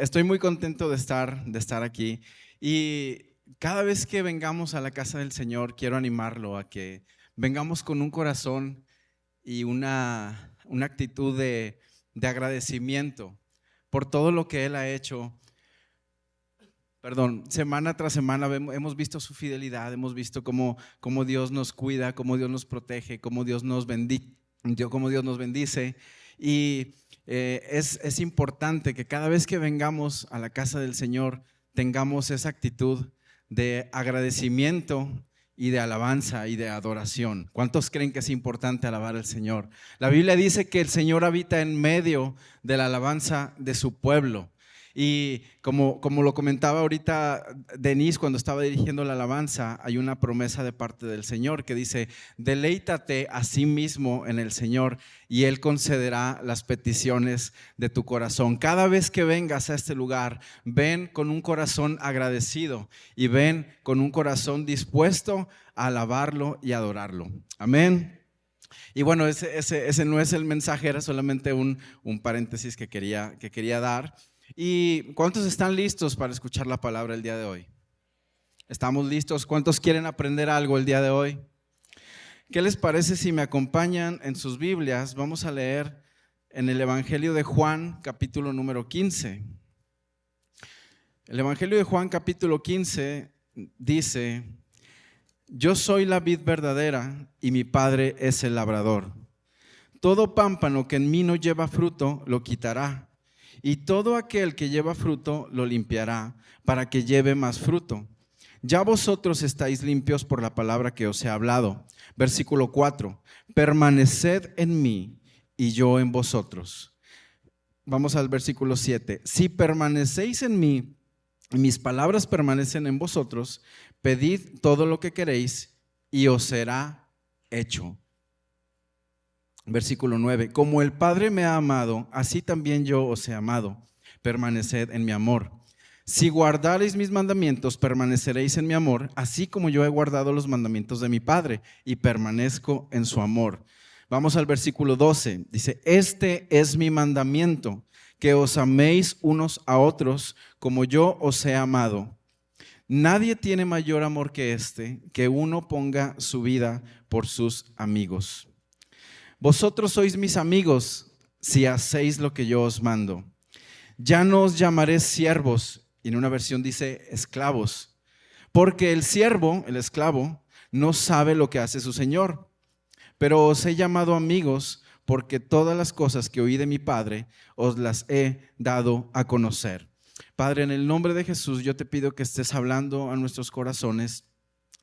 Estoy muy contento de estar, de estar aquí y cada vez que vengamos a la casa del Señor, quiero animarlo a que vengamos con un corazón y una, una actitud de, de agradecimiento por todo lo que Él ha hecho. Perdón, semana tras semana hemos visto su fidelidad, hemos visto cómo, cómo Dios nos cuida, cómo Dios nos protege, cómo Dios nos bendice, cómo Dios nos bendice. Y eh, es, es importante que cada vez que vengamos a la casa del Señor tengamos esa actitud de agradecimiento y de alabanza y de adoración. ¿Cuántos creen que es importante alabar al Señor? La Biblia dice que el Señor habita en medio de la alabanza de su pueblo. Y como, como lo comentaba ahorita Denise cuando estaba dirigiendo la alabanza, hay una promesa de parte del Señor que dice, deleítate a sí mismo en el Señor y Él concederá las peticiones de tu corazón. Cada vez que vengas a este lugar, ven con un corazón agradecido y ven con un corazón dispuesto a alabarlo y adorarlo. Amén. Y bueno, ese, ese, no es el mensaje, era solamente un, un paréntesis que quería, que quería dar. ¿Y cuántos están listos para escuchar la palabra el día de hoy? ¿Estamos listos? ¿Cuántos quieren aprender algo el día de hoy? ¿Qué les parece si me acompañan en sus Biblias? Vamos a leer en el Evangelio de Juan, capítulo número 15. El Evangelio de Juan, capítulo 15, dice, yo soy la vid verdadera y mi Padre es el labrador. Todo pámpano que en mí no lleva fruto, lo quitará y todo aquel que lleva fruto lo limpiará para que lleve más fruto. Ya vosotros estáis limpios por la palabra que os he hablado. Versículo 4. Permaneced en mí y yo en vosotros. Vamos al versículo 7. Si permanecéis en mí y mis palabras permanecen en vosotros, pedid todo lo que queréis y os será hecho. Versículo 9, como el Padre me ha amado, así también yo os he amado. Permaneced en mi amor. Si guardareis mis mandamientos, permaneceréis en mi amor, así como yo he guardado los mandamientos de mi Padre y permanezco en su amor. Vamos al versículo 12. Dice, este es mi mandamiento, que os améis unos a otros como yo os he amado. Nadie tiene mayor amor que este, que uno ponga su vida por sus amigos. Vosotros sois mis amigos si hacéis lo que yo os mando. Ya no os llamaré siervos, y en una versión dice esclavos, porque el siervo, el esclavo, no sabe lo que hace su Señor. Pero os he llamado amigos porque todas las cosas que oí de mi Padre os las he dado a conocer. Padre, en el nombre de Jesús yo te pido que estés hablando a nuestros corazones.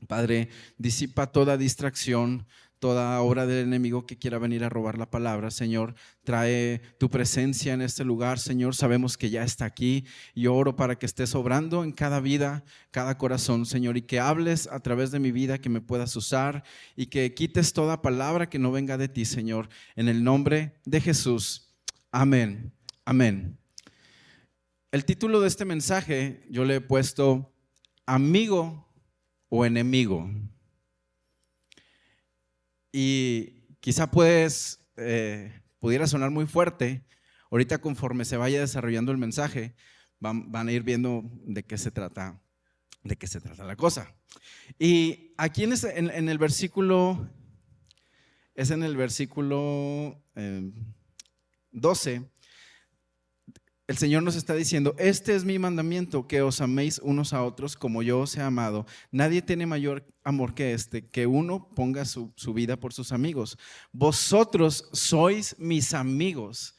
Padre, disipa toda distracción, toda obra del enemigo que quiera venir a robar la palabra. Señor, trae tu presencia en este lugar. Señor, sabemos que ya está aquí y oro para que estés obrando en cada vida, cada corazón, Señor, y que hables a través de mi vida, que me puedas usar y que quites toda palabra que no venga de ti, Señor. En el nombre de Jesús. Amén. Amén. El título de este mensaje yo le he puesto amigo o enemigo. Y quizá puedes, eh, pudiera sonar muy fuerte. Ahorita conforme se vaya desarrollando el mensaje, van, a ir viendo de qué se trata, de qué se trata la cosa. Y aquí en, el versículo, es en el versículo 12, eh, el Señor nos está diciendo, este es mi mandamiento, que os améis unos a otros como yo os he amado. Nadie tiene mayor amor que este, que uno ponga su, vida por sus amigos. Vosotros sois mis amigos.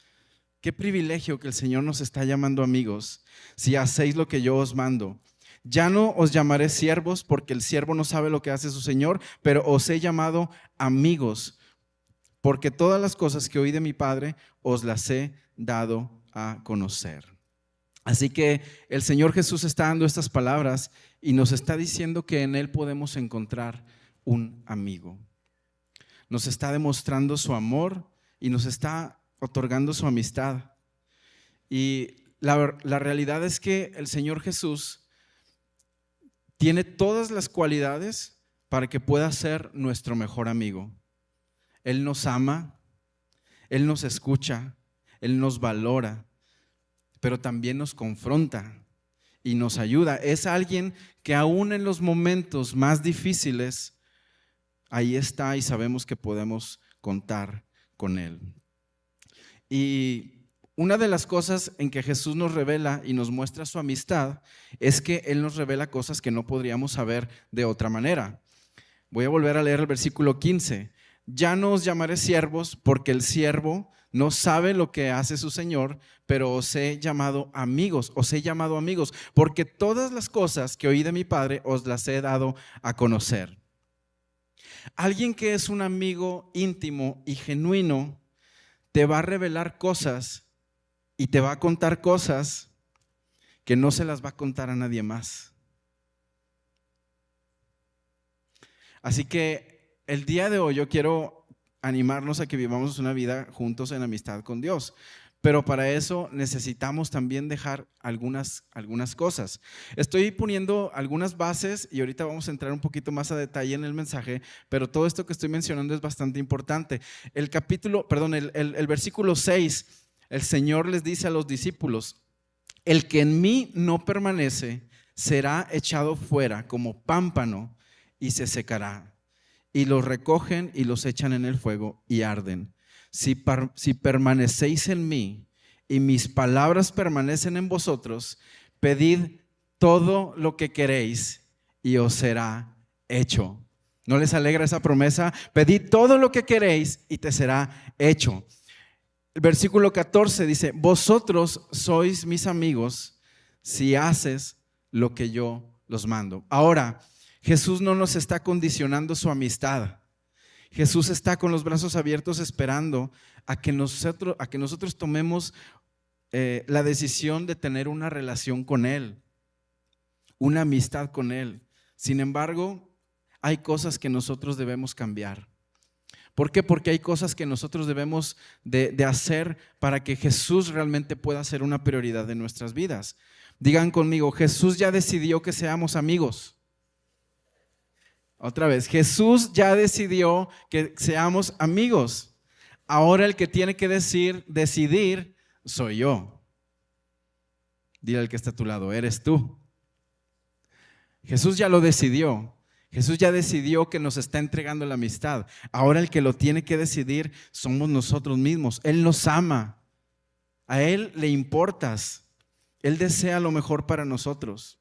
Qué privilegio que el Señor nos está llamando amigos, si hacéis lo que yo os mando. Ya no os llamaré siervos porque el siervo no sabe lo que hace su Señor, pero os he llamado amigos, porque todas las cosas que oí de mi Padre os las he dado a conocer. Así que el Señor Jesús está dando estas palabras y nos está diciendo que en Él podemos encontrar un amigo. Nos está demostrando su amor y nos está otorgando su amistad. Y la, la realidad es que el Señor Jesús tiene todas las cualidades para que pueda ser nuestro mejor amigo. Él nos ama, Él nos escucha, Él nos valora, pero también nos confronta y nos ayuda. Es alguien que aún en los momentos más difíciles, ahí está y sabemos que podemos contar con Él. Y una de las cosas en que Jesús nos revela y nos muestra su amistad es que Él nos revela cosas que no podríamos saber de otra manera. Voy a volver a leer el versículo 15. Ya no os llamaré siervos porque el siervo no sabe lo que hace su Señor, pero os he llamado amigos, os he llamado amigos, porque todas las cosas que oí de mi Padre os las he dado a conocer. Alguien que es un amigo íntimo y genuino te va a revelar cosas y te va a contar cosas que no se las va a contar a nadie más. Así que el día de hoy yo quiero animarnos a que vivamos una vida juntos en amistad con Dios. Pero para eso necesitamos también dejar algunas, algunas cosas. Estoy poniendo algunas bases y ahorita vamos a entrar un poquito más a detalle en el mensaje, pero todo esto que estoy mencionando es bastante importante. El capítulo, perdón, el, el versículo 6 el Señor les dice a los discípulos, el que en mí no permanece será echado fuera como pámpano y se secará. Y los recogen y los echan en el fuego y arden. Si, si permanecéis en mí y mis palabras permanecen en vosotros, pedid todo lo que queréis y os será hecho. ¿No les alegra esa promesa? Pedid todo lo que queréis y te será hecho. El versículo 14 dice, vosotros sois mis amigos si haces lo que yo los mando. Ahora, Jesús no nos está condicionando su amistad. Jesús está con los brazos abiertos esperando a que nosotros, a que nosotros tomemos eh, la decisión de tener una relación con Él, una amistad con Él. Sin embargo, hay cosas que nosotros debemos cambiar. ¿Por qué? Porque hay cosas que nosotros debemos de, hacer para que Jesús realmente pueda ser una prioridad de nuestras vidas. Digan conmigo, Jesús ya decidió que seamos amigos. Otra vez, Jesús ya decidió que seamos amigos. Ahora el que tiene que decir, decidir, soy yo. Dile al que está a tu lado, eres tú. Jesús ya lo decidió. Jesús ya decidió que nos está entregando la amistad. Ahora el que lo tiene que decidir somos nosotros mismos. Él nos ama. A Él le importas. Él desea lo mejor para nosotros.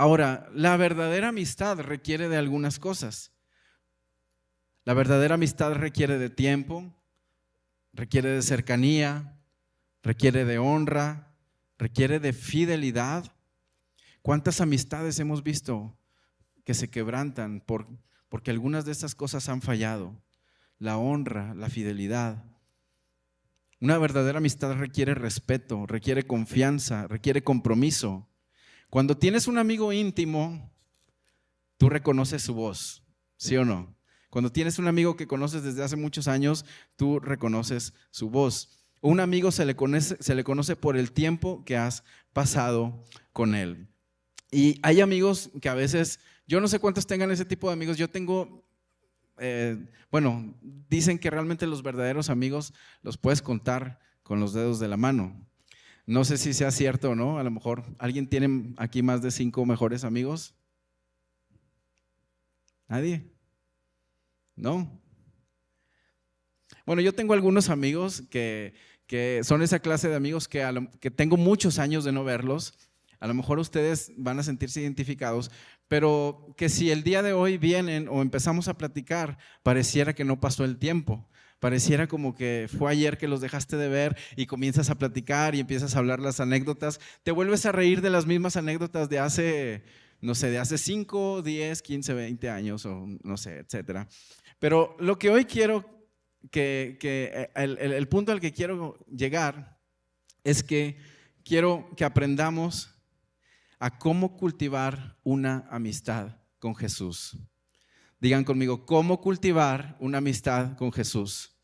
Ahora, la verdadera amistad requiere de algunas cosas. La verdadera amistad requiere de tiempo, requiere de cercanía, requiere de honra, requiere de fidelidad ¿Cuántas amistades hemos visto que se quebrantan por, porque algunas de estas cosas han fallado? La honra, la fidelidad. Una verdadera amistad requiere respeto, requiere confianza, requiere compromiso. Cuando tienes un amigo íntimo, tú reconoces su voz, ¿sí o no? Cuando tienes un amigo que conoces desde hace muchos años, tú reconoces su voz. Un amigo se le, conoce, por el tiempo que has pasado con él. Y hay amigos que a veces, yo no sé cuántos tengan ese tipo de amigos, yo tengo, eh, bueno, dicen que realmente los verdaderos amigos los puedes contar con los dedos de la mano. No sé si sea cierto o no, a lo mejor alguien tiene aquí más de cinco mejores amigos. ¿Nadie? ¿No? Bueno, yo tengo algunos amigos que, que son esa clase de amigos que, que tengo muchos años de no verlos a lo mejor ustedes van a sentirse identificados, pero que si el día de hoy vienen o empezamos a platicar, pareciera que no pasó el tiempo. Pareciera como que fue ayer que los dejaste de ver y comienzas a platicar y empiezas a hablar las anécdotas. Te vuelves a reír de las mismas anécdotas de hace, no sé, de hace 5, 10, 15, 20 años o no sé, etcétera. Pero lo que hoy quiero que, que el, el punto al que quiero llegar es que quiero que aprendamos a cómo cultivar una amistad con Jesús. Digan conmigo, ¿cómo cultivar una amistad con Jesús?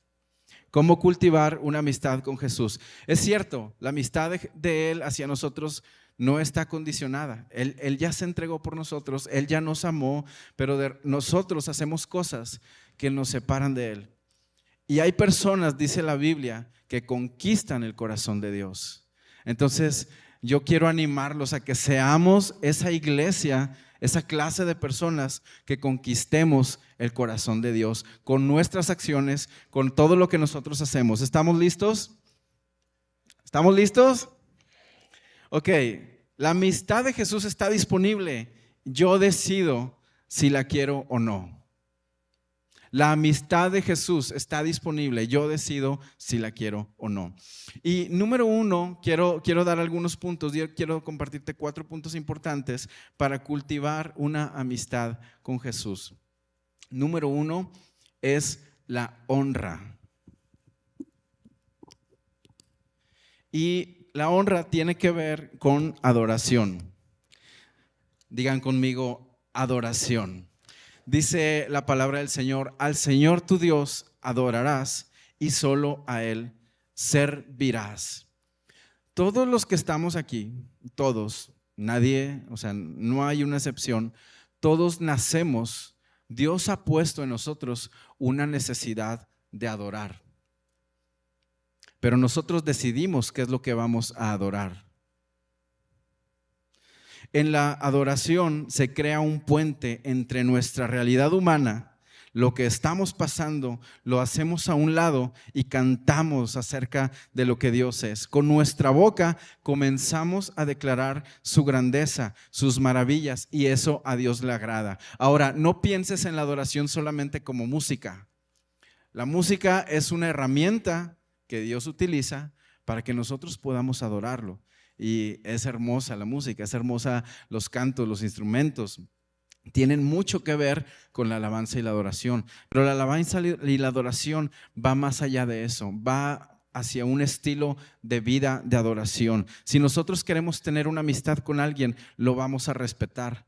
¿Cómo cultivar una amistad con Jesús? Es cierto, la amistad de, Él hacia nosotros no está condicionada. Él, ya se entregó por nosotros, Él ya nos amó, pero nosotros hacemos cosas que nos separan de Él. Y hay personas, dice la Biblia, que conquistan el corazón de Dios. Entonces, yo quiero animarlos a que seamos esa iglesia, esa clase de personas que conquistemos el corazón de Dios con nuestras acciones, con todo lo que nosotros hacemos. ¿Estamos listos? ¿Estamos listos? Ok, la amistad de Jesús está disponible. Yo decido si la quiero o no. La amistad de Jesús está disponible. Yo decido si la quiero o no. Y número uno, quiero, quiero dar algunos puntos. quiero compartirte cuatro puntos importantes para cultivar una amistad con Jesús. Número uno es la honra. Y la honra tiene que ver con adoración. Digan conmigo, adoración. Dice la palabra del Señor, al Señor tu Dios adorarás y solo a Él servirás. Todos los que estamos aquí, todos, nadie, o sea, no hay una excepción, todos nacemos, Dios ha puesto en nosotros una necesidad de adorar. Pero nosotros decidimos qué es lo que vamos a adorar. En la adoración se crea un puente entre nuestra realidad humana, lo que estamos pasando, lo hacemos a un lado y cantamos acerca de lo que Dios es. Con nuestra boca comenzamos a declarar su grandeza, sus maravillas y eso a Dios le agrada. Ahora, no pienses en la adoración solamente como música. La música es una herramienta que Dios utiliza para que nosotros podamos adorarlo. Y es hermosa la música, es hermosa los cantos, los instrumentos. Tienen mucho que ver con la alabanza y la adoración. Pero la alabanza y la adoración va más allá de eso, va hacia un estilo de vida de adoración. Si nosotros queremos tener una amistad con alguien, lo vamos a respetar.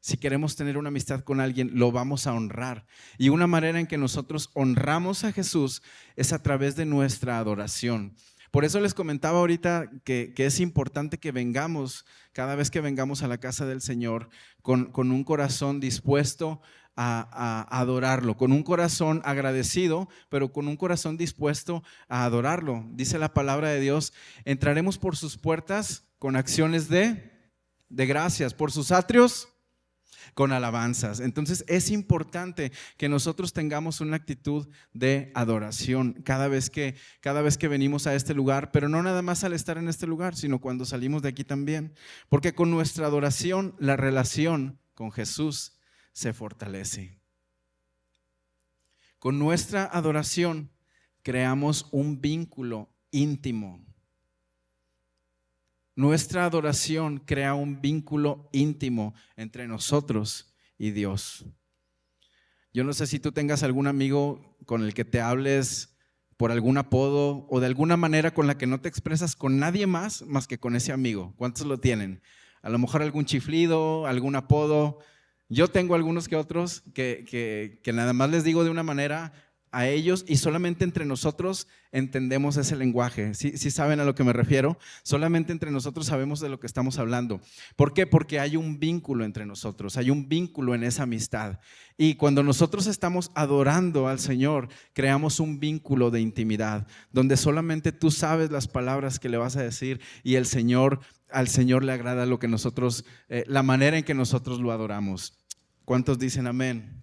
Si queremos tener una amistad con alguien, lo vamos a honrar. Y una manera en que nosotros honramos a Jesús es a través de nuestra adoración. Por eso les comentaba ahorita que, es importante que vengamos, cada vez que vengamos a la casa del Señor, con, un corazón dispuesto a, a, adorarlo, con un corazón agradecido, pero con un corazón dispuesto a adorarlo. Dice la palabra de Dios, entraremos por sus puertas con acciones de, de gracias, por sus atrios con alabanzas. Entonces es importante que nosotros tengamos una actitud de adoración cada vez que cada vez que venimos a este lugar, pero no nada más al estar en este lugar, sino cuando salimos de aquí también, porque con nuestra adoración la relación con Jesús se fortalece. Con nuestra adoración creamos un vínculo íntimo nuestra adoración crea un vínculo íntimo entre nosotros y Dios. Yo no sé si tú tengas algún amigo con el que te hables por algún apodo o de alguna manera con la que no te expresas con nadie más más que con ese amigo. ¿Cuántos lo tienen? A lo mejor algún chiflido, algún apodo. Yo tengo algunos que otros que, que, que nada más les digo de una manera, a ellos y solamente entre nosotros entendemos ese lenguaje. Si saben a lo que me refiero? Solamente entre nosotros sabemos de lo que estamos hablando. ¿Por qué? Porque hay un vínculo entre nosotros, hay un vínculo en esa amistad. Y cuando nosotros estamos adorando al Señor, creamos un vínculo de intimidad, donde solamente tú sabes las palabras que le vas a decir y el Señor, al Señor le agrada lo que nosotros, eh, la manera en que nosotros lo adoramos. ¿Cuántos dicen amén?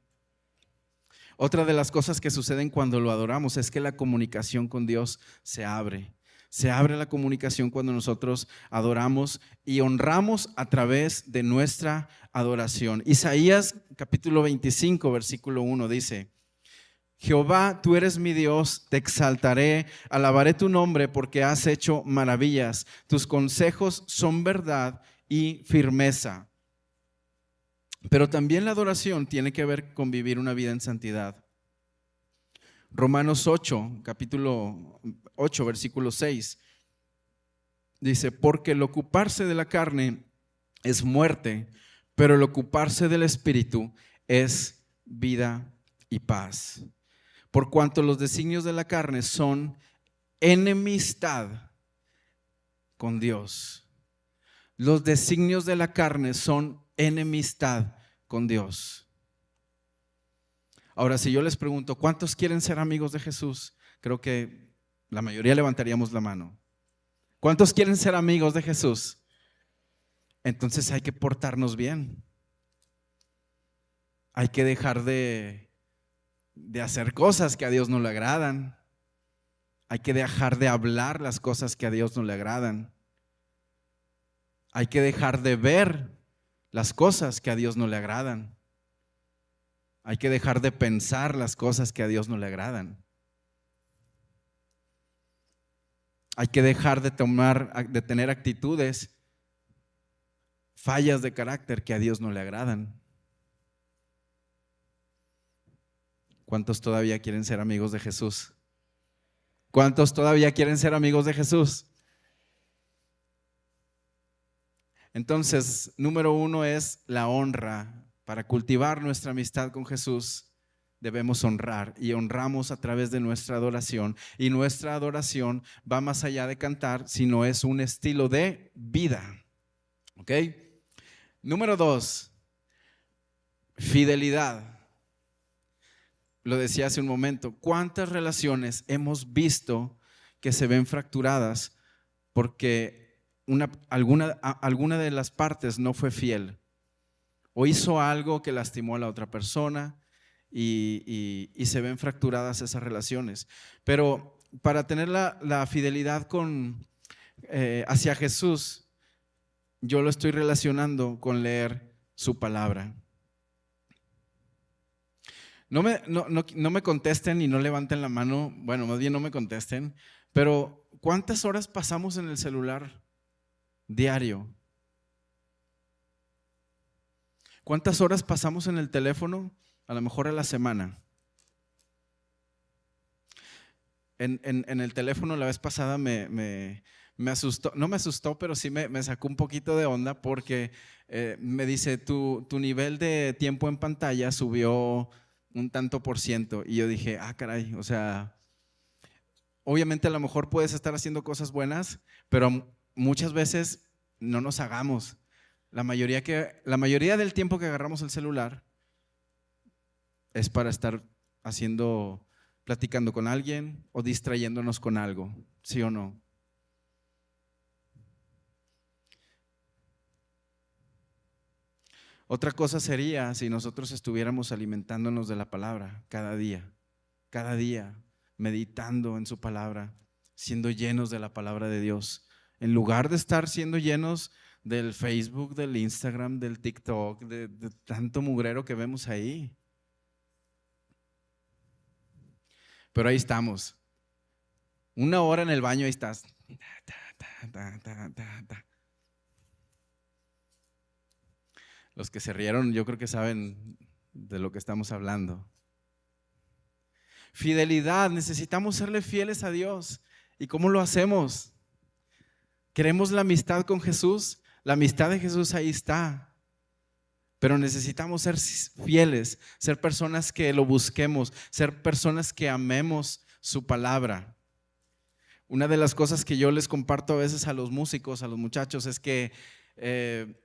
Otra de las cosas que suceden cuando lo adoramos es que la comunicación con Dios se abre. Se abre la comunicación cuando nosotros adoramos y honramos a través de nuestra adoración. Isaías capítulo 25, versículo 1 dice, Jehová, tú eres mi Dios, te exaltaré, alabaré tu nombre porque has hecho maravillas. Tus consejos son verdad y firmeza. Pero también la adoración tiene que ver con vivir una vida en santidad. Romanos 8, capítulo 8, versículo 6, dice, porque el ocuparse de la carne es muerte, pero el ocuparse del espíritu es vida y paz. Por cuanto los designios de la carne son enemistad con Dios. Los designios de la carne son enemistad con Dios. Ahora, si yo les pregunto, ¿cuántos quieren ser amigos de Jesús? Creo que la mayoría levantaríamos la mano. ¿Cuántos quieren ser amigos de Jesús? Entonces hay que portarnos bien. Hay que dejar de, de hacer cosas que a Dios no le agradan. Hay que dejar de hablar las cosas que a Dios no le agradan. Hay que dejar de ver las cosas que a Dios no le agradan. Hay que dejar de pensar las cosas que a Dios no le agradan. Hay que dejar de tomar, de tener actitudes, fallas de carácter que a Dios no le agradan. ¿Cuántos todavía quieren ser amigos de Jesús? ¿Cuántos todavía quieren ser amigos de Jesús? Entonces, número uno es la honra. Para cultivar nuestra amistad con Jesús, debemos honrar y honramos a través de nuestra adoración. Y nuestra adoración va más allá de cantar, sino es un estilo de vida. ¿Ok? Número dos, fidelidad lo decía hace un momento, ¿cuántas relaciones hemos visto que se ven fracturadas porque una, alguna, alguna de las partes no fue fiel? O hizo algo que lastimó a la otra persona y, se ven fracturadas esas relaciones. Pero para tener la, fidelidad con, eh, hacia Jesús, yo lo estoy relacionando con leer su palabra. No me, no, me contesten y no levanten la mano, bueno, más bien no me contesten, pero ¿cuántas horas pasamos en el celular diario? ¿Cuántas horas pasamos en el teléfono? A lo mejor a la semana. En, el teléfono la vez pasada me, asustó, no me asustó, pero sí me, sacó un poquito de onda porque eh, me dice, tu, tu nivel de tiempo en pantalla subió un tanto por ciento. Y yo dije, ah, caray, o sea, obviamente a lo mejor puedes estar haciendo cosas buenas, pero muchas veces no nos hagamos. La mayoría, que, la mayoría del tiempo que agarramos el celular es para estar haciendo, platicando con alguien o distrayéndonos con algo, ¿sí o no? Otra cosa sería si nosotros estuviéramos alimentándonos de la palabra cada día, cada día, meditando en su palabra, siendo llenos de la palabra de Dios, en lugar de estar siendo llenos del Facebook, del Instagram, del TikTok, de, tanto mugrero que vemos ahí. Pero ahí estamos. Una hora en el baño, ahí estás. Los que se rieron yo creo que saben de lo que estamos hablando. Fidelidad, necesitamos serle fieles a Dios. ¿Y cómo lo hacemos? Queremos la amistad con Jesús. La amistad de Jesús ahí está. Pero necesitamos ser fieles, ser personas que lo busquemos, ser personas que amemos su palabra. Una de las cosas que yo les comparto a veces a los músicos, a los muchachos, es que eh,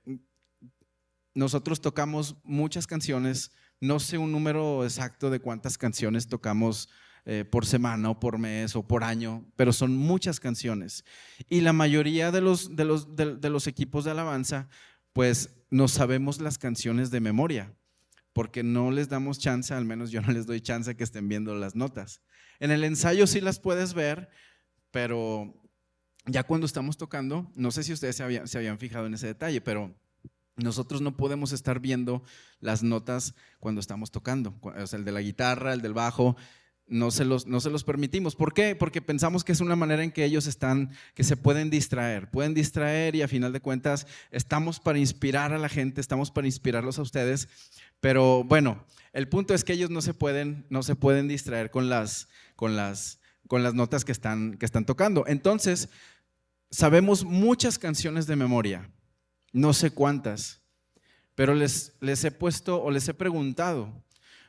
nosotros tocamos muchas canciones, no sé un número exacto de cuántas canciones tocamos eh, por semana o por mes o por año, pero son muchas canciones. Y la mayoría de los, de los, de, los equipos de alabanza, pues no sabemos las canciones de memoria, porque no les damos chance, al menos yo no les doy chance que estén viendo las notas. En el ensayo sí las puedes ver, pero ya cuando estamos tocando, no sé si ustedes se habían, se habían fijado en ese detalle, pero nosotros no podemos estar viendo las notas cuando estamos tocando, o sea, el de la guitarra, el del bajo, no se, los, no se los permitimos. ¿Por qué? Porque pensamos que es una manera en que ellos están, que se pueden distraer, pueden distraer y a final de cuentas estamos para inspirar a la gente, estamos para inspirarlos a ustedes, pero bueno, el punto es que ellos no se pueden, no se pueden distraer con las, con las, con las notas que están, que están tocando. Entonces, sabemos muchas canciones de memoria no sé cuántas, pero les, les he puesto o les he preguntado,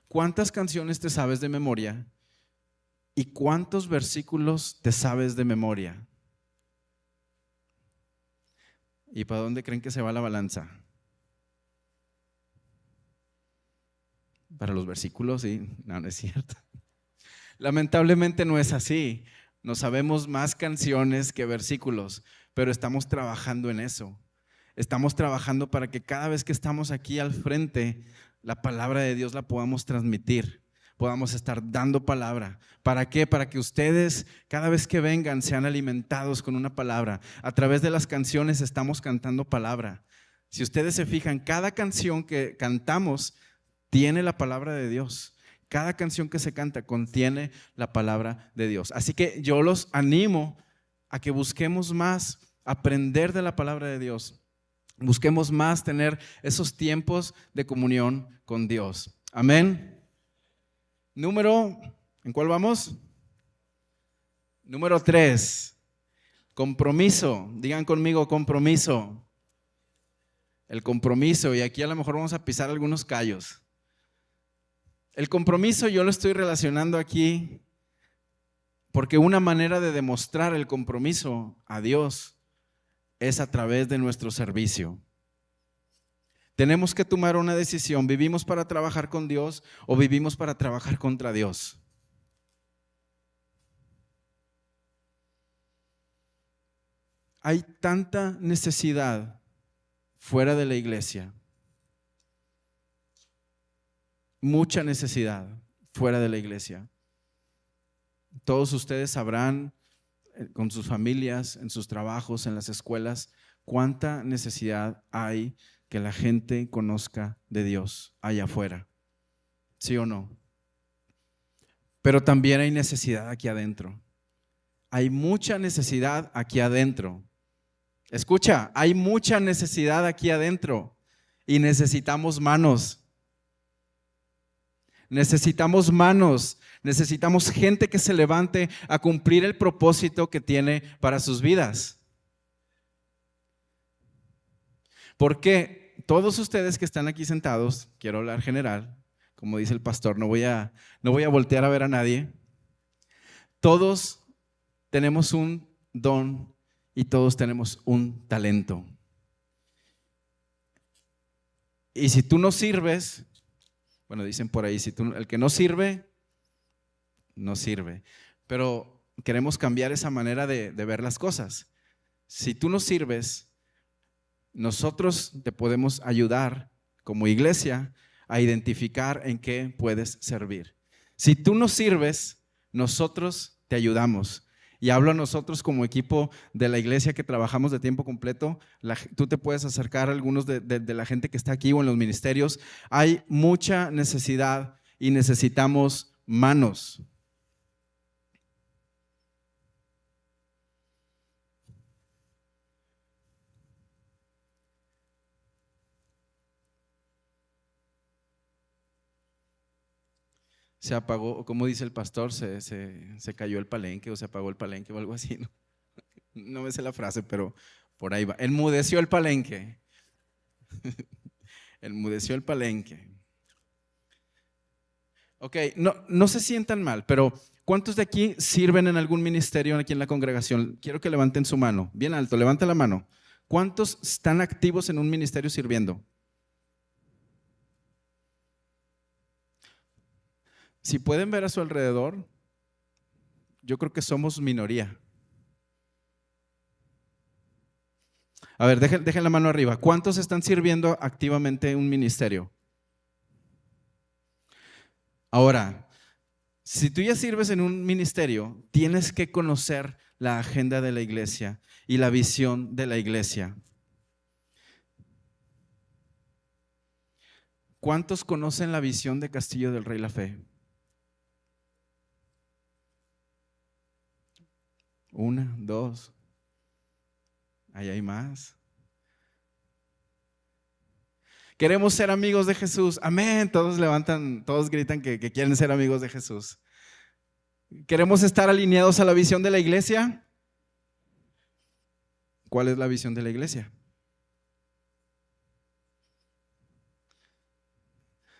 ¿cuántas canciones te sabes de memoria? ¿Y cuántos versículos te sabes de memoria? ¿Y para dónde creen que se va la balanza? para los versículos, y no, no es cierto. Lamentablemente no es así. No sabemos más canciones que versículos, pero estamos trabajando en eso. Estamos trabajando para que cada vez que estamos aquí al frente, la palabra de Dios la podamos transmitir, podamos estar dando palabra. ¿Para qué? Para que ustedes cada vez que vengan sean alimentados con una palabra. A través de las canciones estamos cantando palabra. Si ustedes se fijan, cada canción que cantamos tiene la palabra de Dios. Cada canción que se canta contiene la palabra de Dios. Así que yo los animo a que busquemos más aprender de la palabra de Dios. Busquemos más tener esos tiempos de comunión con Dios. Amén. Número, ¿en cuál vamos? Número tres, compromiso. Digan conmigo compromiso. El compromiso, y aquí a lo mejor vamos a pisar algunos callos. El compromiso yo lo estoy relacionando aquí porque una manera de demostrar el compromiso a Dios es a través de nuestro servicio. Tenemos que tomar una decisión. ¿Vivimos para trabajar con Dios o vivimos para trabajar contra Dios? Hay tanta necesidad fuera de la iglesia mucha necesidad fuera de la iglesia. Todos ustedes sabrán eh, con sus familias, en sus trabajos, en las escuelas, cuánta necesidad hay que la gente conozca de Dios allá afuera. ¿Sí o no? Pero también hay necesidad aquí adentro. Hay mucha necesidad aquí adentro. Escucha, hay mucha necesidad aquí adentro y necesitamos manos Necesitamos manos, necesitamos gente que se levante a cumplir el propósito que tiene para sus vidas. Todos ustedes que están aquí sentados, quiero hablar general, como dice el pastor, no voy a, no voy a voltear a ver a nadie. Todos tenemos un don y todos tenemos un talento. Y si tú no sirves, bueno, dicen por ahí, si tú, el que no sirve, no sirve. Pero queremos cambiar esa manera de, de ver las cosas. Si tú no sirves, nosotros te podemos ayudar como iglesia a identificar en qué puedes servir. Si tú no sirves, nosotros te ayudamos. Y hablo a nosotros como equipo de la iglesia que trabajamos de tiempo completo. tú te puedes acercar a algunos de, de la gente que está aquí o en los ministerios. Hay mucha necesidad y necesitamos manos. Se apagó, como dice el pastor, se, se, cayó el palenque o se apagó el palenque o algo así. ¿no? no me sé la frase, pero por ahí va. Enmudeció el palenque. Enmudeció el palenque. Ok, no, no se sientan mal, pero ¿cuántos de aquí sirven en algún ministerio aquí en la congregación? Quiero que levanten su mano, bien alto, levanta la mano. ¿Cuántos están activos en un ministerio sirviendo? Si pueden ver a su alrededor, yo creo que somos minoría. A ver, dejen, la mano arriba. ¿Cuántos están sirviendo activamente en un ministerio? Ahora, si tú ya sirves en un ministerio, tienes que conocer la agenda de la iglesia y la visión de la iglesia. ¿Cuántos conocen la visión de Castillo del Rey La Fe? Una, dos. Ahí hay más. Queremos ser amigos de Jesús. Amén. Todos levantan, todos gritan que, que, quieren ser amigos de Jesús. ¿Queremos estar alineados a la visión de la iglesia? ¿Cuál es la visión de la iglesia?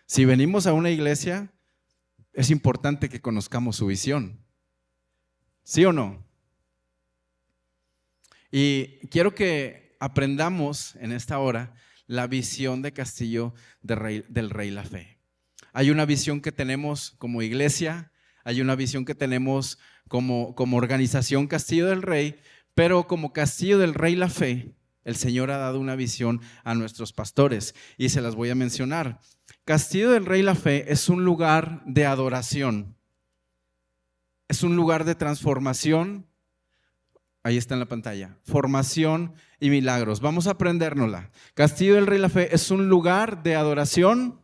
Si venimos a una iglesia, es importante que conozcamos su visión. ¿Sí o no? Y quiero que aprendamos en esta hora la visión de Castillo del Rey, La Fe. Hay una visión que tenemos como iglesia, hay una visión que tenemos como, como organización Castillo del Rey, pero como Castillo del Rey La Fe, el Señor ha dado una visión a nuestros pastores y se las voy a mencionar. Castillo del Rey La Fe es un lugar de adoración, es un lugar de transformación. Ahí está en la pantalla. Formación y milagros. Vamos a aprendérnosla. Castillo del Rey La Fe es un lugar de adoración,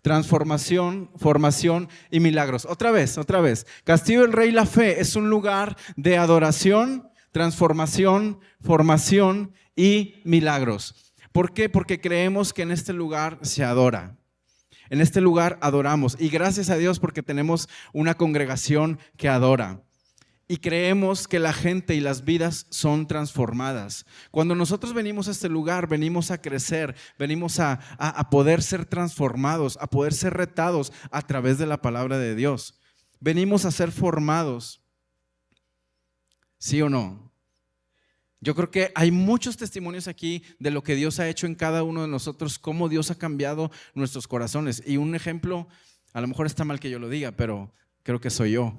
transformación, formación y milagros. Otra vez, otra vez. Castillo del Rey La Fe es un lugar de adoración, transformación, formación y milagros. ¿Por qué? Porque creemos que en este lugar se adora. En este lugar adoramos y gracias a Dios porque tenemos una congregación que adora y creemos que la gente y las vidas son transformadas. Cuando nosotros venimos a este lugar, venimos a crecer, venimos a, poder ser transformados, a poder ser retados a través de la palabra de Dios. Venimos a ser formados. ¿Sí o no? Yo creo que hay muchos testimonios aquí de lo que Dios ha hecho en cada uno de nosotros, cómo Dios ha cambiado nuestros corazones. Y un ejemplo, a lo mejor está mal que yo lo diga, pero creo que soy yo.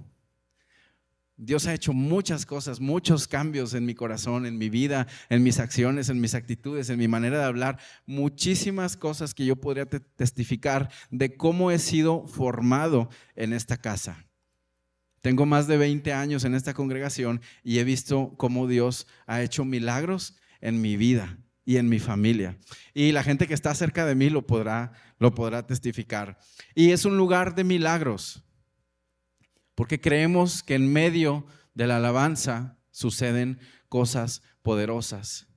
Dios ha hecho muchas cosas, muchos cambios en mi corazón, en mi vida, en mis acciones, en mis actitudes, en mi manera de hablar, muchísimas cosas que yo podría testificar de cómo he sido formado en esta casa. Tengo más de 20 años en esta congregación y he visto cómo Dios ha hecho milagros en mi vida y en mi familia. Y la gente que está cerca de mí lo podrá, lo podrá testificar. Y es un lugar de milagros porque creemos que en medio de la alabanza suceden cosas poderosas.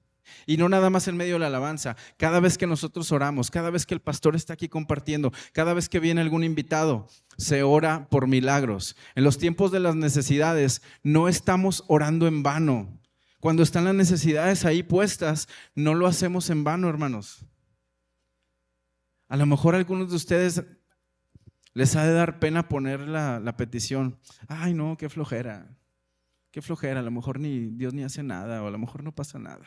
Y no nada más en medio de la alabanza, cada vez que nosotros oramos, cada vez que el pastor está aquí compartiendo, cada vez que viene algún invitado, se ora por milagros. En los tiempos de las necesidades no estamos orando en vano. Cuando están las necesidades ahí puestas, no lo hacemos en vano, hermanos. A lo mejor algunos de ustedes les ha de dar pena poner la, petición. Ay, no, qué flojera. Qué flojera. A lo mejor ni Dios ni hace nada o a lo mejor no pasa nada.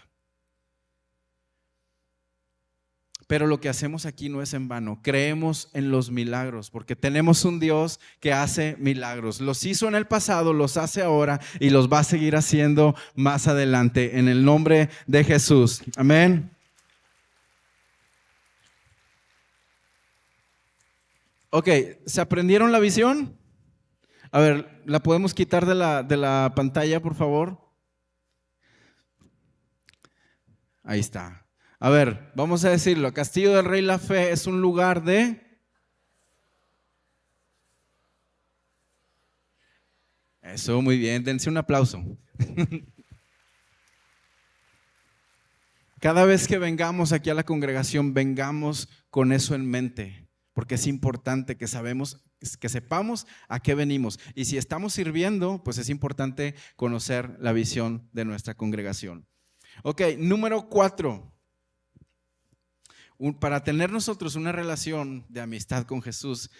Pero lo que hacemos aquí no es en vano. Creemos en los milagros porque tenemos un Dios que hace milagros. Los hizo en el pasado, los hace ahora y los va a seguir haciendo más adelante. En el nombre de Jesús. Amén. Ok, ¿se aprendieron la visión? A ver, ¿la podemos quitar de la, de la pantalla, por favor? Ahí está. A ver, vamos a decirlo. Castillo del Rey La Fe es un lugar de... Eso, muy bien. Dense un aplauso. Cada vez que vengamos aquí a la congregación, vengamos con eso en mente porque es importante que sabemos que sepamos a qué venimos y si estamos sirviendo, pues es importante conocer la visión de nuestra congregación. Ok, número cuatro. Para tener nosotros una relación de amistad con Jesús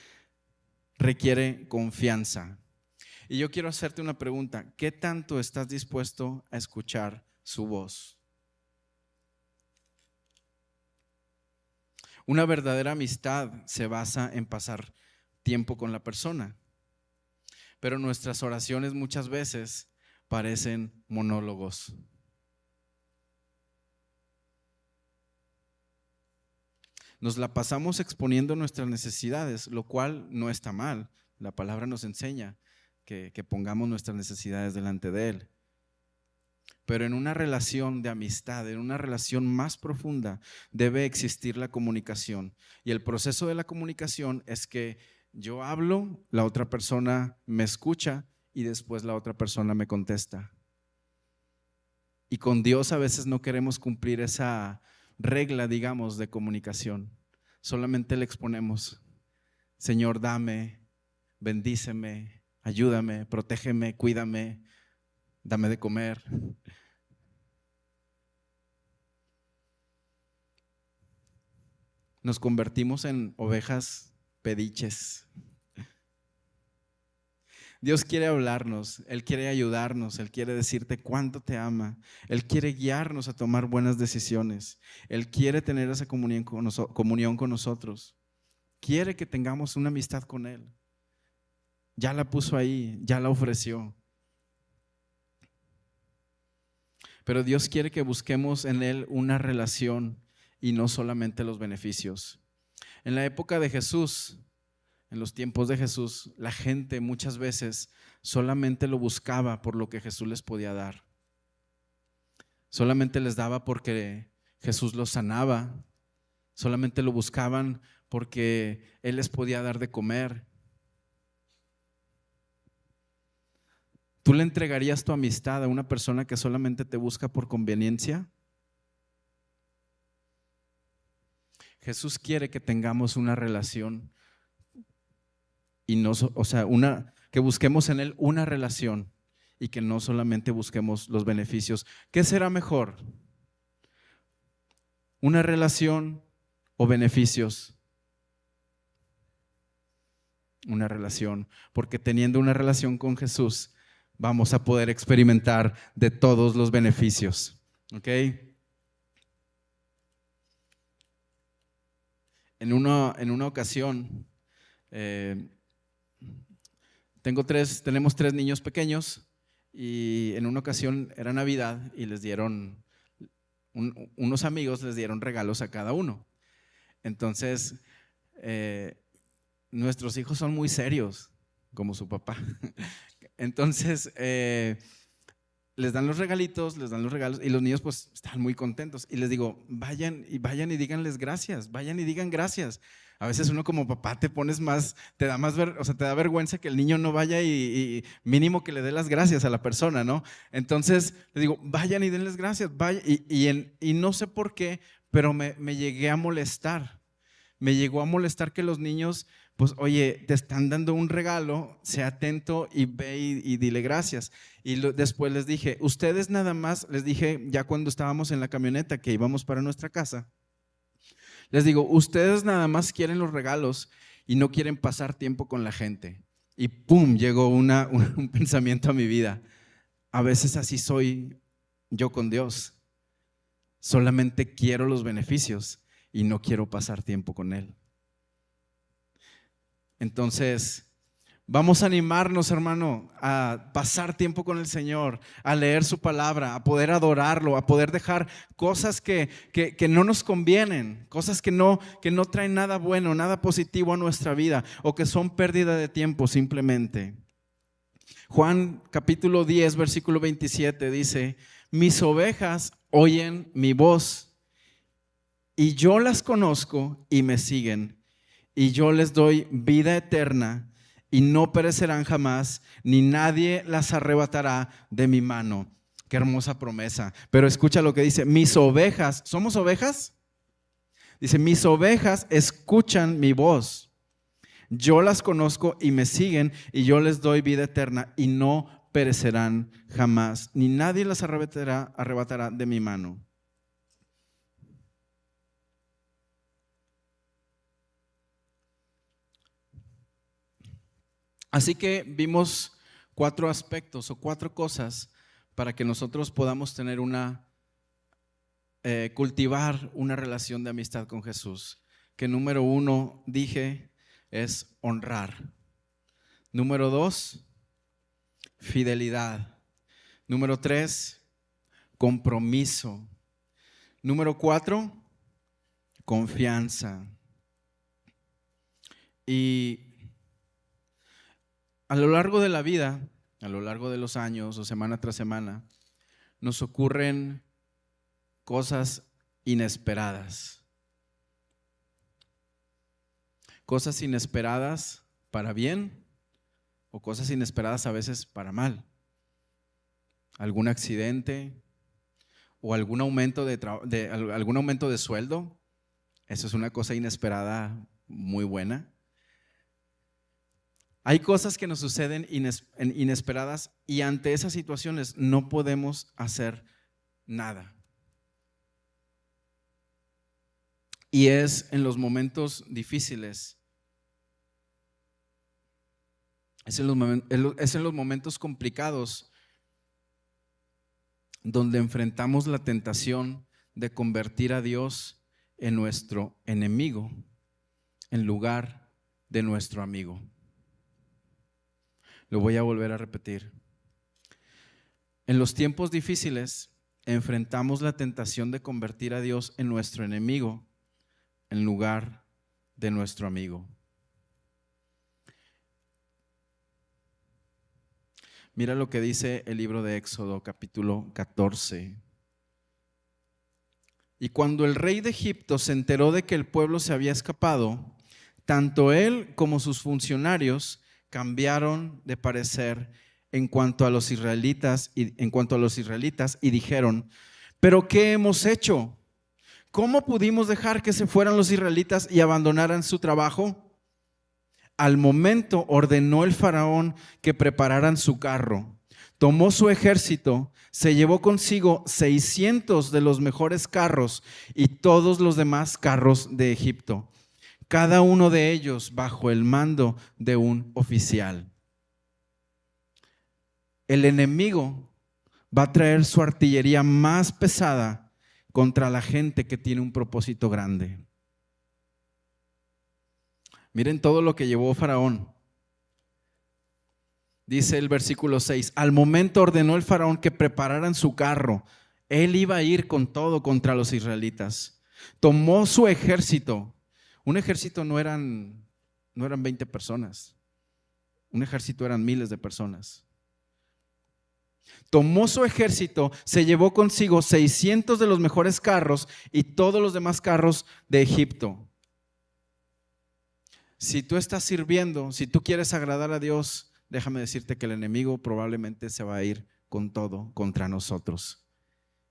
requiere confianza. Y yo quiero hacerte una pregunta. ¿Qué tanto estás dispuesto a escuchar su voz? Una verdadera amistad se basa en pasar tiempo con la persona, pero nuestras oraciones muchas veces parecen monólogos. Nos la pasamos exponiendo nuestras necesidades, lo cual no está mal. La palabra nos enseña que, que pongamos nuestras necesidades delante de Él. Pero en una relación de amistad, en una relación más profunda, debe existir la comunicación. Y el proceso de la comunicación es que yo hablo, la otra persona me escucha y después la otra persona me contesta. Y con Dios a veces no queremos cumplir esa regla, digamos, de comunicación. Solamente le exponemos, Señor, dame, bendíceme, ayúdame, protégeme, cuídame, dame de comer. nos convertimos en ovejas pediches. Dios quiere hablarnos, Él quiere ayudarnos, Él quiere decirte cuánto te ama, Él quiere guiarnos a tomar buenas decisiones, Él quiere tener esa comunión con, nosotros. quiere que tengamos una amistad con Él. Ya la puso ahí, ya la ofreció. Pero Dios quiere que busquemos en Él una relación y no solamente los beneficios. En la época de Jesús, en los tiempos de Jesús, la gente muchas veces solamente lo buscaba por lo que Jesús les podía dar. Solamente les daba porque Jesús los sanaba. Solamente lo buscaban porque Él les podía dar de comer. ¿Tú le entregarías tu amistad a una persona que solamente te busca por conveniencia? Jesús quiere que tengamos una relación y no, o sea, una, que busquemos en Él una relación y que no solamente busquemos los beneficios. ¿Qué será mejor? ¿Una relación o beneficios? Una relación, porque teniendo una relación con Jesús vamos a poder experimentar de todos los beneficios. ¿Ok? En una, en una ocasión, eh, tengo tres, tenemos tres niños pequeños y en una ocasión era Navidad y les dieron, unos amigos les dieron regalos a cada uno. Entonces, eh, nuestros hijos son muy serios, como su papá. Entonces, eh, les dan los regalitos, les dan los regalos y los niños pues están muy contentos. Y les digo, vayan y vayan y díganles gracias, vayan y digan gracias. A veces uno como papá te pones más, te da más, o sea, te da vergüenza que el niño no vaya y, mínimo que le dé las gracias a la persona, ¿no? Entonces, les digo, vayan y denles gracias, vaya, y, y, no sé por qué, pero me, me llegué a molestar. Me llegó a molestar que los niños pues oye, te están dando un regalo, sea atento y ve y, dile gracias. Y después les dije, ustedes nada más, les dije ya cuando estábamos en la camioneta que íbamos para nuestra casa, les digo, ustedes nada más quieren los regalos y no quieren pasar tiempo con la gente. Y pum, llegó una, un pensamiento a mi vida. A veces así soy yo con Dios. Solamente quiero los beneficios y no quiero pasar tiempo con Él. Entonces, vamos a animarnos, hermano, a pasar tiempo con el Señor, a leer su palabra, a poder adorarlo, a poder dejar cosas que, no nos convienen, cosas que no, que no traen nada bueno, nada positivo a nuestra vida o que son pérdida de tiempo simplemente. Juan capítulo 10, versículo 27 dice, mis ovejas oyen mi voz y yo las conozco y me siguen y yo les doy vida eterna y no perecerán jamás, ni nadie las arrebatará de mi mano. Qué hermosa promesa. Pero escucha lo que dice, mis ovejas, ¿somos ovejas? Dice, mis ovejas escuchan mi voz. Yo las conozco y me siguen y yo les doy vida eterna y no perecerán jamás, ni nadie las arrebatará, arrebatará de mi mano. Así que vimos cuatro aspectos o cuatro cosas para que nosotros podamos tener una, eh, cultivar una relación de amistad con Jesús. Que número uno, dije, es honrar. Número dos, fidelidad. Número tres, compromiso. Número cuatro, confianza. Y a lo largo de la vida, a lo largo de los años o semana tras semana, nos ocurren cosas inesperadas. Cosas inesperadas para bien o cosas inesperadas a veces para mal. Algún accidente o algún aumento de, algún aumento de sueldo. Eso es una cosa inesperada muy buena. Hay cosas que nos suceden inesperadas y ante esas situaciones no podemos hacer nada. Y es en los momentos difíciles, es en los, momentos complicados donde enfrentamos la tentación de convertir a Dios en nuestro enemigo. en lugar de nuestro amigo. Lo voy a volver a repetir. En los tiempos difíciles enfrentamos la tentación de convertir a Dios en nuestro enemigo en lugar de nuestro amigo. Mira lo que dice el libro de Éxodo capítulo 14. Y cuando el rey de Egipto se enteró de que el pueblo se había escapado, tanto él como sus funcionarios cambiaron de parecer en cuanto a los israelitas y en cuanto a los israelitas y dijeron, "¿Pero qué hemos hecho? ¿Cómo pudimos dejar que se fueran los israelitas y abandonaran su trabajo?" Al momento ordenó el faraón que prepararan su carro. Tomó su ejército, se llevó consigo 600 de los mejores carros y todos los demás carros de Egipto, cada uno de ellos bajo el mando de un oficial el enemigo va a traer su artillería más pesada contra la gente que tiene un propósito grande. Miren todo lo que llevó Faraón. Dice el versículo 6, al momento ordenó el faraón que prepararan su carro. Él iba a ir con todo contra los israelitas. Tomó su ejército. Un ejército no eran, no eran 20 personas. Un ejército eran miles de personas tomó su ejército, se llevó consigo 600 de los mejores carros y todos los demás carros de Egipto. Si tú estás sirviendo, si tú quieres agradar a Dios, déjame decirte que el enemigo probablemente se va a ir con todo contra nosotros.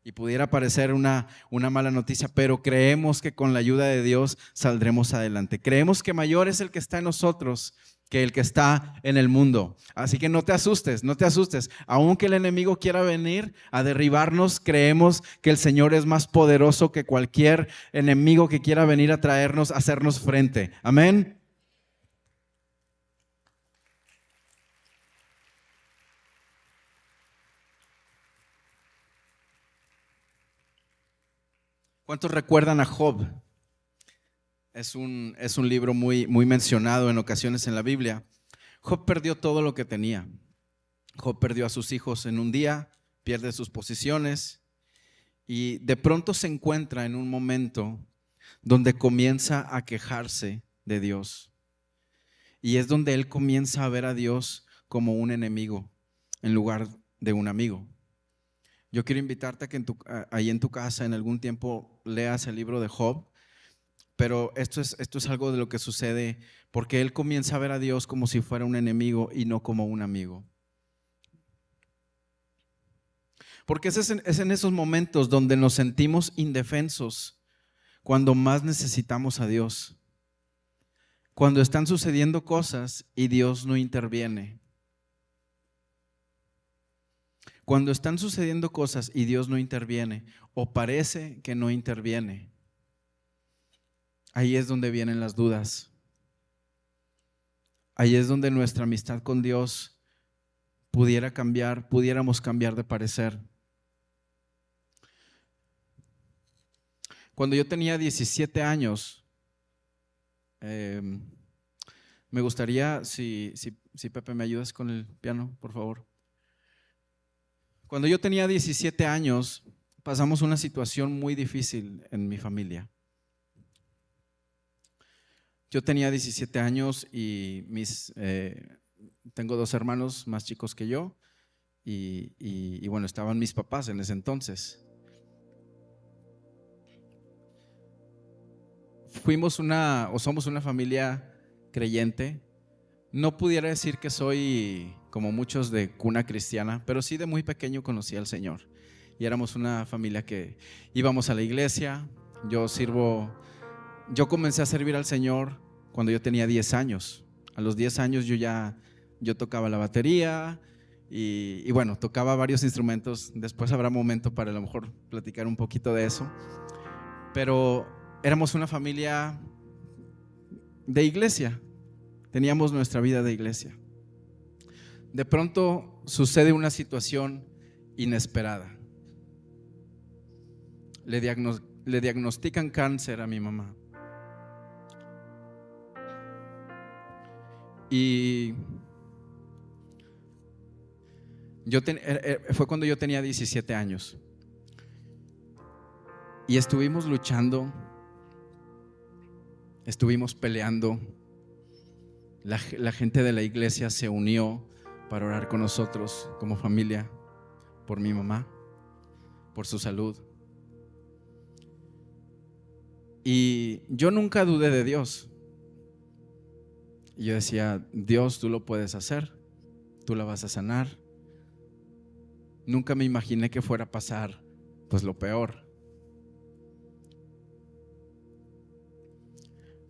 Y pudiera parecer una, una mala noticia, pero creemos que con la ayuda de Dios saldremos adelante. Creemos que mayor es el que está en nosotros que el que está en el mundo. Así que no te asustes, no te asustes. Aunque el enemigo quiera venir a derribarnos, creemos que el Señor es más poderoso que cualquier enemigo que quiera venir a traernos, a hacernos frente. Amén. ¿Cuántos recuerdan a Job? Es un, es un libro muy, muy mencionado en ocasiones en la Biblia. Job perdió todo lo que tenía. Job perdió a sus hijos en un día, pierde sus posiciones y de pronto se encuentra en un momento donde comienza a quejarse de Dios. Y es donde él comienza a ver a Dios como un enemigo en lugar de un amigo. Yo quiero invitarte a que en ahí en tu casa en algún tiempo leas el libro de Job pero esto es, esto es algo de lo que sucede porque él comienza a ver a Dios como si fuera un enemigo y no como un amigo. Porque es es en esos momentos donde nos sentimos indefensos, cuando más necesitamos a Dios. Cuando están sucediendo cosas y Dios no interviene. Cuando están sucediendo cosas y Dios no interviene, o parece que no interviene, Ahí es donde vienen las dudas. Ahí es donde nuestra amistad con Dios pudiera cambiar, pudiéramos cambiar de parecer. Cuando yo tenía 17 años, em, me gustaría, si, si Pepe me ayudas con el piano, por favor. Cuando yo tenía 17 años, pasamos una situación muy difícil en mi familia. Yo tenía 17 años y mis, eh, tengo dos hermanos más chicos que yo y, bueno, estaban mis papás en ese entonces. Fuimos una, o somos una familia creyente. No pudiera decir que soy como muchos de cuna cristiana, pero sí de muy pequeño conocí al Señor. Y éramos una familia que íbamos a la iglesia. Yo sirvo yo comencé a servir al Señor cuando yo tenía 10 años. A los 10 años yo ya yo tocaba la batería y, bueno, tocaba varios instrumentos. Después habrá momento para a lo mejor platicar un poquito de eso. Pero éramos una familia de iglesia. Teníamos nuestra vida de iglesia. De pronto sucede una situación inesperada. Le, diagnostican cáncer a mi mamá. Y yo er, er, fue cuando yo tenía 17 años. Y estuvimos luchando, estuvimos peleando. La, la, gente de la iglesia se unió para orar con nosotros como familia, por mi mamá, por su salud. Y yo nunca dudé de Dios. Y yo decía, Dios, tú lo puedes hacer, tú la vas a sanar. Nunca me imaginé que fuera a pasar pues lo peor.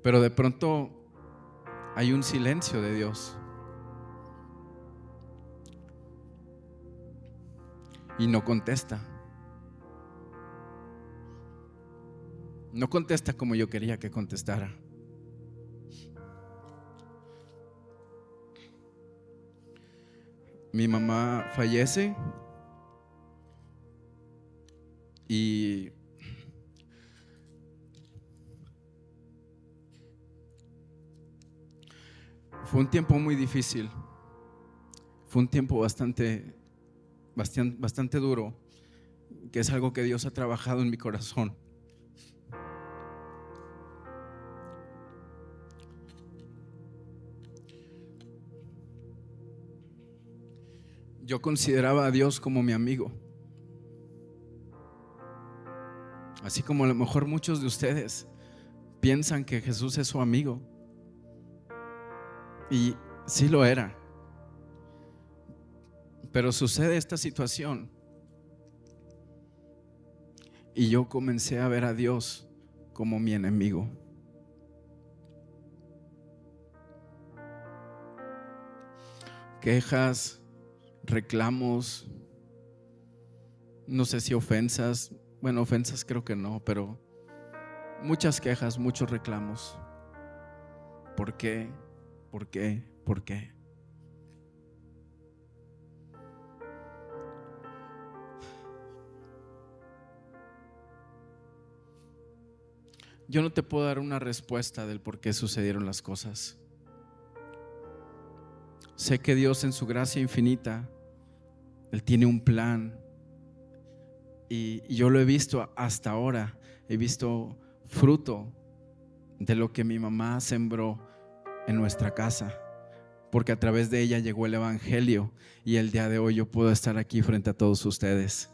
Pero de pronto hay un silencio de Dios. Y no contesta. No contesta como yo quería que contestara. Mi mamá fallece y fue un tiempo muy difícil. Fue un tiempo bastante, bastante, bastante duro, que es algo que Dios ha trabajado en mi corazón. yo consideraba a Dios como mi amigo. Así como a lo mejor muchos de ustedes piensan que Jesús es su amigo. Y sí lo era. Pero sucede esta situación. Y yo comencé a ver a Dios como mi enemigo. Quejas, reclamos, no sé si ofensas, bueno, ofensas creo que no, pero muchas quejas, muchos reclamos. ¿Por qué? ¿Por qué? ¿Por qué? Yo no te puedo dar una respuesta del por qué sucedieron las cosas. Sé que Dios en su gracia infinita él tiene un plan. Y, yo lo he visto hasta ahora. He visto fruto de lo que mi mamá sembró en nuestra casa. Porque a través de ella llegó el Evangelio y el día de hoy yo puedo estar aquí frente a todos ustedes.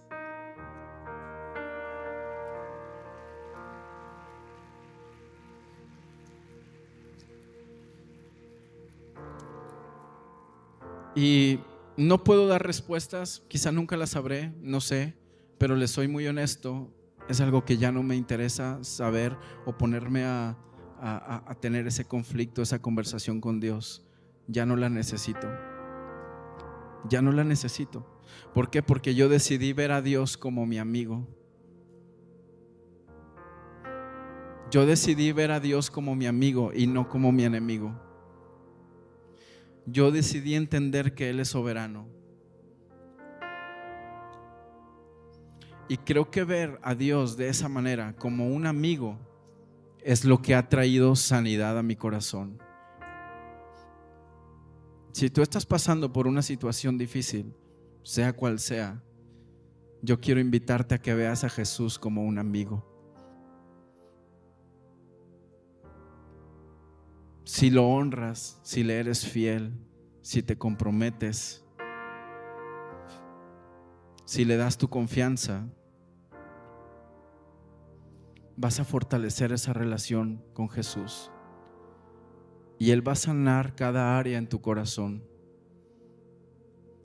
Y no puedo dar respuestas, quizá nunca las sabré, no sé, pero les soy muy honesto, es algo que ya no me interesa saber o ponerme a, tener ese conflicto, esa conversación con Dios. Ya no la necesito. Ya no la necesito. ¿Por qué? Porque yo decidí ver a Dios como mi amigo. Yo decidí ver a Dios como mi amigo y no como mi enemigo yo decidí entender que Él es soberano. Y creo que ver a Dios de esa manera, como un amigo, es lo que ha traído sanidad a mi corazón. Si tú estás pasando por una situación difícil, sea cual sea, yo quiero invitarte a que veas a Jesús como un amigo. si lo honras, si le eres fiel, si te comprometes, si le das tu confianza, vas a fortalecer esa relación con Jesús. Y Él va a sanar cada área en tu corazón.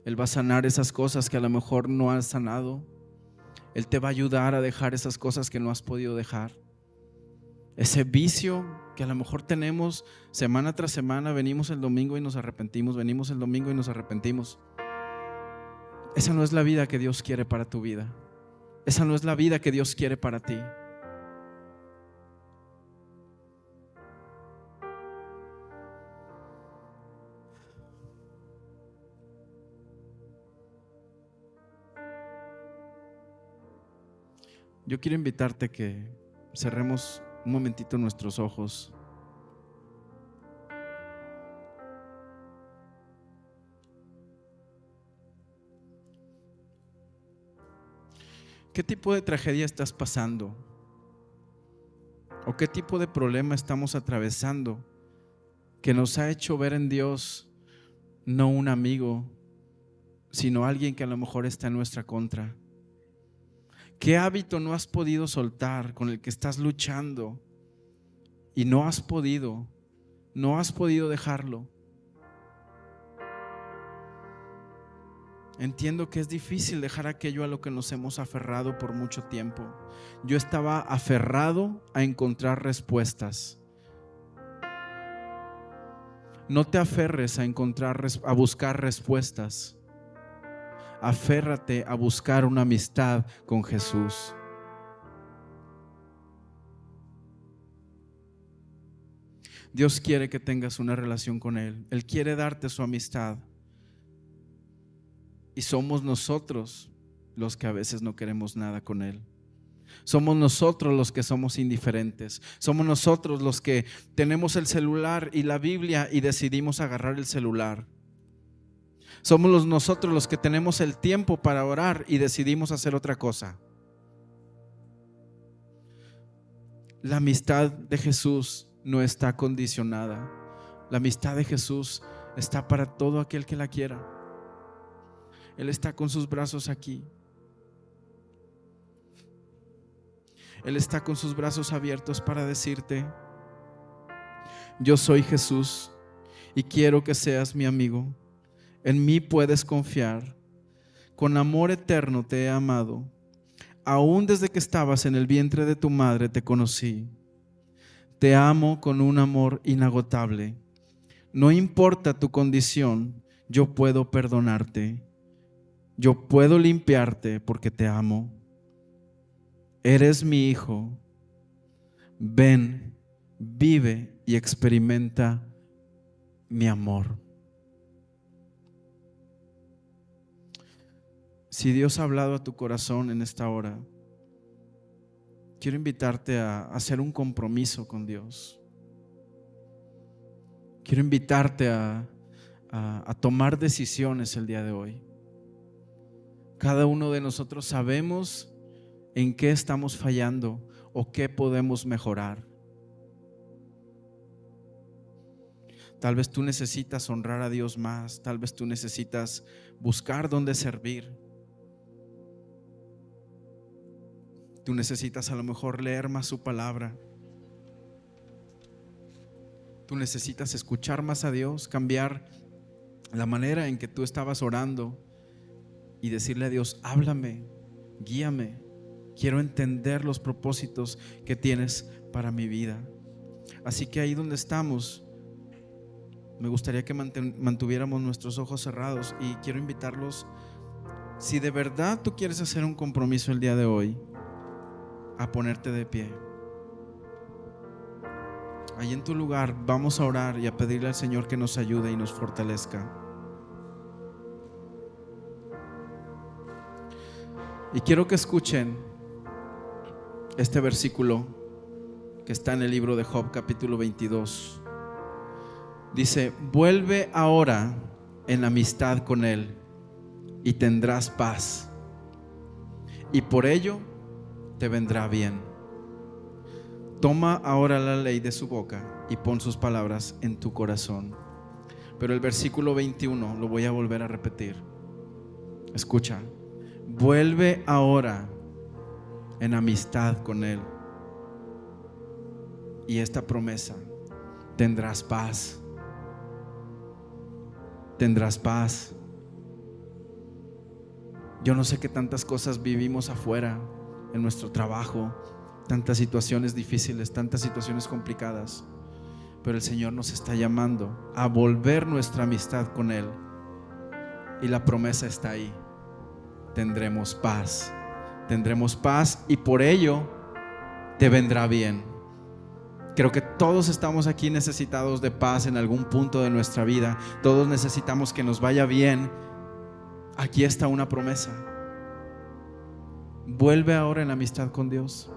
Él va a sanar esas cosas que a lo mejor no has sanado. Él te va a ayudar a dejar esas cosas que no has podido dejar ese vicio que a lo mejor tenemos semana tras semana, venimos el domingo y nos arrepentimos, venimos el domingo y nos arrepentimos. Esa no es la vida que Dios quiere para tu vida. Esa no es la vida que Dios quiere para ti. Yo quiero invitarte a que cerremos un momentito nuestros ojos. ¿Qué tipo de tragedia estás pasando? ¿O qué tipo de problema estamos atravesando que nos ha hecho ver en Dios no un amigo, sino alguien que a lo mejor está en nuestra contra? ¿Qué hábito no has podido soltar con el que estás luchando y no has podido, no has podido dejarlo? Entiendo que es difícil dejar aquello a lo que nos hemos aferrado por mucho tiempo. Yo estaba aferrado a encontrar respuestas. No te aferres a encontrar a buscar respuestas. Aférrate a buscar una amistad con Jesús. Dios quiere que tengas una relación con Él. Él quiere darte su amistad. Y somos nosotros los que a veces no queremos nada con Él. Somos nosotros los que somos indiferentes. Somos nosotros los que tenemos el celular y la Biblia y decidimos agarrar el celular. Somos nosotros los que tenemos el tiempo para orar y decidimos hacer otra cosa. La amistad de Jesús no está condicionada. La amistad de Jesús está para todo aquel que la quiera. Él está con sus brazos aquí. Él está con sus brazos abiertos para decirte, yo soy Jesús y quiero que seas mi amigo. En mí puedes confiar. Con amor eterno te he amado. Aún desde que estabas en el vientre de tu madre te conocí. Te amo con un amor inagotable. No importa tu condición, yo puedo perdonarte yo puedo limpiarte porque te amo. Eres mi hijo. Ven, vive y experimenta mi amor. Si Dios ha hablado a tu corazón en esta hora, quiero invitarte a hacer un compromiso con Dios. Quiero invitarte a, tomar decisiones el día de hoy. Cada uno de nosotros sabemos en qué estamos fallando o qué podemos mejorar. Tal vez tú necesitas honrar a Dios más, tal vez tú necesitas buscar dónde servir. Tú necesitas a lo mejor leer más su palabra. Tú necesitas escuchar más a Dios, cambiar la manera en que tú estabas orando y decirle a Dios, háblame, guíame, quiero entender los propósitos que tienes para mi vida. Así que ahí donde estamos, me gustaría que mantuviéramos nuestros ojos cerrados y quiero invitarlos, si de verdad tú quieres hacer un compromiso el día de hoy, a ponerte de pie. Ahí en tu lugar vamos a orar y a pedirle al Señor que nos ayude y nos fortalezca. Y quiero que escuchen este versículo que está en el libro de Job capítulo 22. Dice, vuelve ahora en amistad con Él y tendrás paz. Y por ello te vendrá bien. Toma ahora la ley de su boca y pon sus palabras en tu corazón. Pero el versículo 21 lo voy a volver a repetir. Escucha. Vuelve ahora en amistad con Él. Y esta promesa, tendrás paz. Tendrás paz. Yo no sé qué tantas cosas vivimos afuera, en nuestro trabajo, tantas situaciones difíciles, tantas situaciones complicadas. Pero el Señor nos está llamando a volver nuestra amistad con Él. Y la promesa está ahí tendremos paz. Tendremos paz y por ello te vendrá bien. Creo que todos estamos aquí necesitados de paz en algún punto de nuestra vida. Todos necesitamos que nos vaya bien. Aquí está una promesa. Vuelve ahora en amistad con Dios.